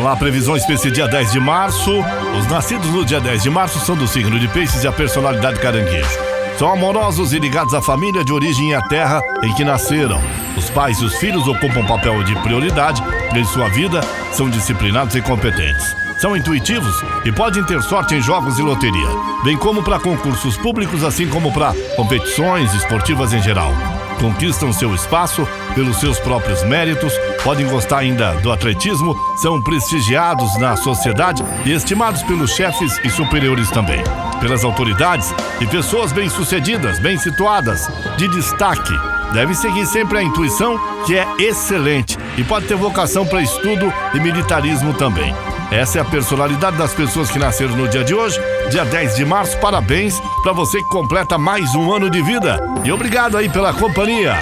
Vamos lá, previsões para esse dia 10 de março. Os nascidos no dia 10 de março são do signo de peixes e a personalidade caranguejo. São amorosos e ligados à família de origem e à terra em que nasceram. Os pais e os filhos ocupam papel de prioridade em sua vida, são disciplinados e competentes. São intuitivos e podem ter sorte em jogos e loteria, bem como para concursos públicos, assim como para competições esportivas em geral conquistam seu espaço pelos seus próprios méritos, podem gostar ainda do atletismo, são prestigiados na sociedade e estimados pelos chefes e superiores também, pelas autoridades e pessoas bem-sucedidas, bem situadas, de destaque. Deve seguir sempre a intuição, que é excelente, e pode ter vocação para estudo e militarismo também. Essa é a personalidade das pessoas que nasceram no dia de hoje, dia 10 de março. Parabéns para você que completa mais um ano de vida. E obrigado aí pela companhia.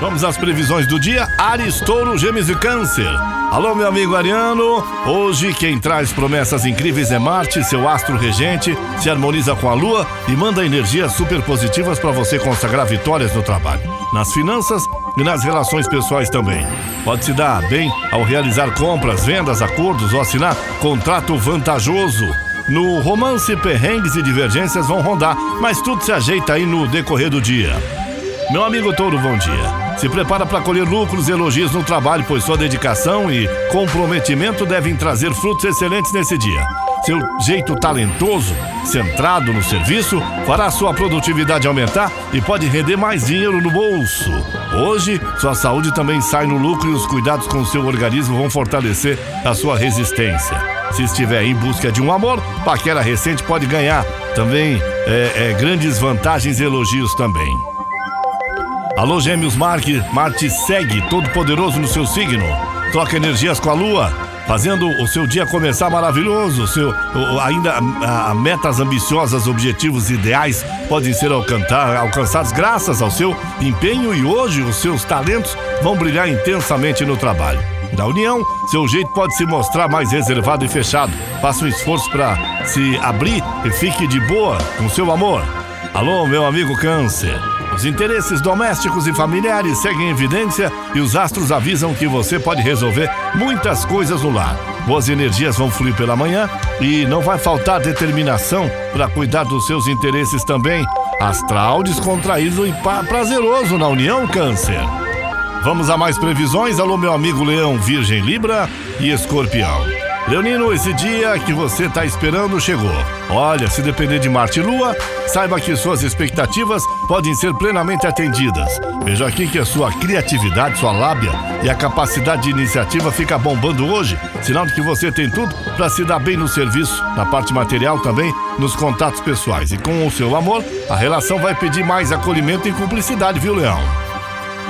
Vamos às previsões do dia. Ares, Touro, Gêmeos e Câncer. Alô, meu amigo Ariano. Hoje quem traz promessas incríveis é Marte, seu astro regente, se harmoniza com a Lua e manda energias super positivas para você consagrar vitórias no trabalho. Nas finanças, e nas relações pessoais também. Pode se dar bem ao realizar compras, vendas, acordos ou assinar contrato vantajoso. No romance, perrengues e divergências vão rondar, mas tudo se ajeita aí no decorrer do dia. Meu amigo Touro, bom dia. Se prepara para colher lucros e elogios no trabalho, pois sua dedicação e comprometimento devem trazer frutos excelentes nesse dia. Seu jeito talentoso, centrado no serviço, fará sua produtividade aumentar e pode render mais dinheiro no bolso. Hoje, sua saúde também sai no lucro e os cuidados com seu organismo vão fortalecer a sua resistência. Se estiver em busca de um amor, paquera recente pode ganhar também é, é, grandes vantagens e elogios também. Alô, Gêmeos Marte, Marte segue todo poderoso no seu signo. Troca energias com a Lua fazendo o seu dia começar maravilhoso. Seu, ainda a, metas ambiciosas, objetivos ideais podem ser alcançar, alcançados graças ao seu empenho e hoje os seus talentos vão brilhar intensamente no trabalho. Da união, seu jeito pode se mostrar mais reservado e fechado. Faça um esforço para se abrir e fique de boa com seu amor. Alô, meu amigo Câncer. Os interesses domésticos e familiares seguem em evidência e os astros avisam que você pode resolver muitas coisas no lar. Boas energias vão fluir pela manhã e não vai faltar determinação para cuidar dos seus interesses também. Astral descontraído e prazeroso na união, Câncer. Vamos a mais previsões. Alô, meu amigo Leão, Virgem, Libra e Escorpião. Leonino, esse dia que você está esperando chegou. Olha, se depender de Marte e Lua, saiba que suas expectativas podem ser plenamente atendidas. Veja aqui que a sua criatividade, sua lábia e a capacidade de iniciativa fica bombando hoje, sinal de que você tem tudo para se dar bem no serviço, na parte material também, nos contatos pessoais. E com o seu amor, a relação vai pedir mais acolhimento e cumplicidade, viu, Leão?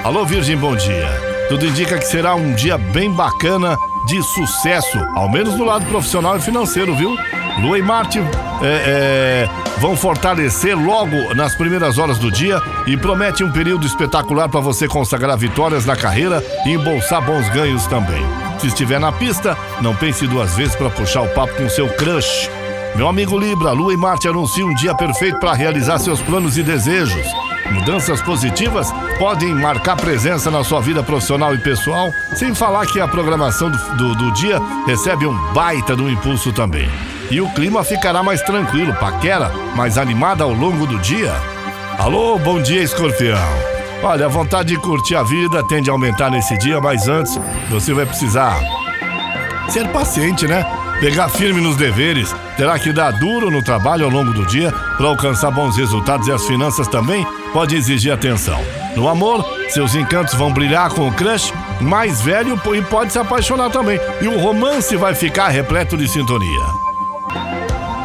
Alô, Virgem, bom dia. Tudo indica que será um dia bem bacana de sucesso, ao menos no lado profissional e financeiro, viu? Lua e Marte é, é, vão fortalecer logo nas primeiras horas do dia e promete um período espetacular para você consagrar vitórias na carreira e embolsar bons ganhos também. Se estiver na pista, não pense duas vezes para puxar o papo com seu crush. Meu amigo Libra, Lua e Marte anunciam um dia perfeito para realizar seus planos e desejos. Mudanças positivas podem marcar presença na sua vida profissional e pessoal, sem falar que a programação do, do, do dia recebe um baita do impulso também. E o clima ficará mais tranquilo, paquera, mais animada ao longo do dia. Alô, bom dia, escorpião. Olha, a vontade de curtir a vida tende a aumentar nesse dia, mas antes você vai precisar ser paciente, né? Pegar firme nos deveres, terá que dar duro no trabalho ao longo do dia para alcançar bons resultados e as finanças também pode exigir atenção. No amor, seus encantos vão brilhar com o crush mais velho e pode se apaixonar também. E o romance vai ficar repleto de sintonia.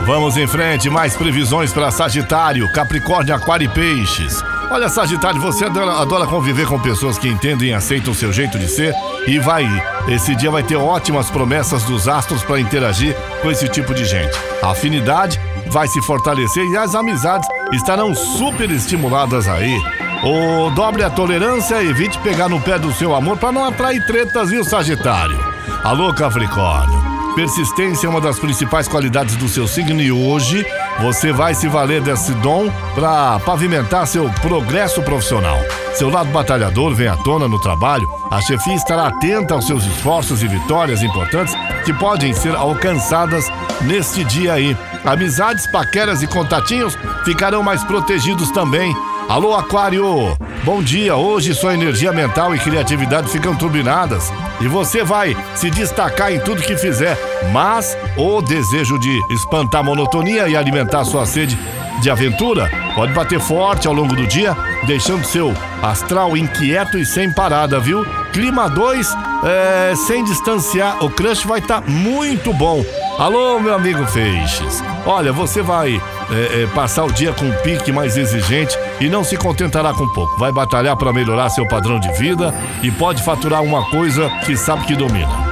Vamos em frente, mais previsões para Sagitário, Capricórnio, Aquário e Peixes. Olha, Sagitário, você adora, adora, conviver com pessoas que entendem e aceitam o seu jeito de ser e vai. Esse dia vai ter ótimas promessas dos astros para interagir com esse tipo de gente. A afinidade vai se fortalecer e as amizades estarão super estimuladas aí. O dobre a tolerância, evite pegar no pé do seu amor para não atrair tretas, viu, Sagitário? Alô, Capricórnio. Persistência é uma das principais qualidades do seu signo e hoje você vai se valer desse dom para pavimentar seu progresso profissional. Seu lado batalhador vem à tona no trabalho, a chefia estará atenta aos seus esforços e vitórias importantes que podem ser alcançadas neste dia aí. Amizades, paqueras e contatinhos ficarão mais protegidos também. Alô, Aquário! Bom dia! Hoje sua energia mental e criatividade ficam turbinadas e você vai se destacar em tudo que fizer. Mas o desejo de espantar a monotonia e alimentar sua sede de aventura pode bater forte ao longo do dia, deixando seu astral inquieto e sem parada, viu? Clima 2, é, sem distanciar, o crush vai estar tá muito bom. Alô, meu amigo Feixes. Olha, você vai é, é, passar o dia com um pique mais exigente e não se contentará com pouco. Vai batalhar para melhorar seu padrão de vida e pode faturar uma coisa que sabe que domina.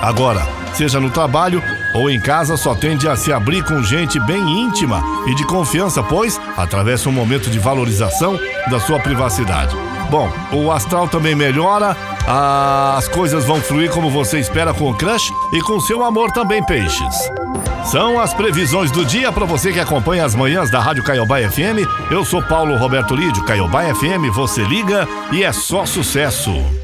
Agora, seja no trabalho ou em casa, só tende a se abrir com gente bem íntima e de confiança, pois atravessa um momento de valorização da sua privacidade. Bom, o astral também melhora, as coisas vão fluir como você espera com o crush e com seu amor também, peixes. São as previsões do dia para você que acompanha as manhãs da Rádio Caiobá FM. Eu sou Paulo Roberto Lídio, Caiobá FM, você liga e é só sucesso.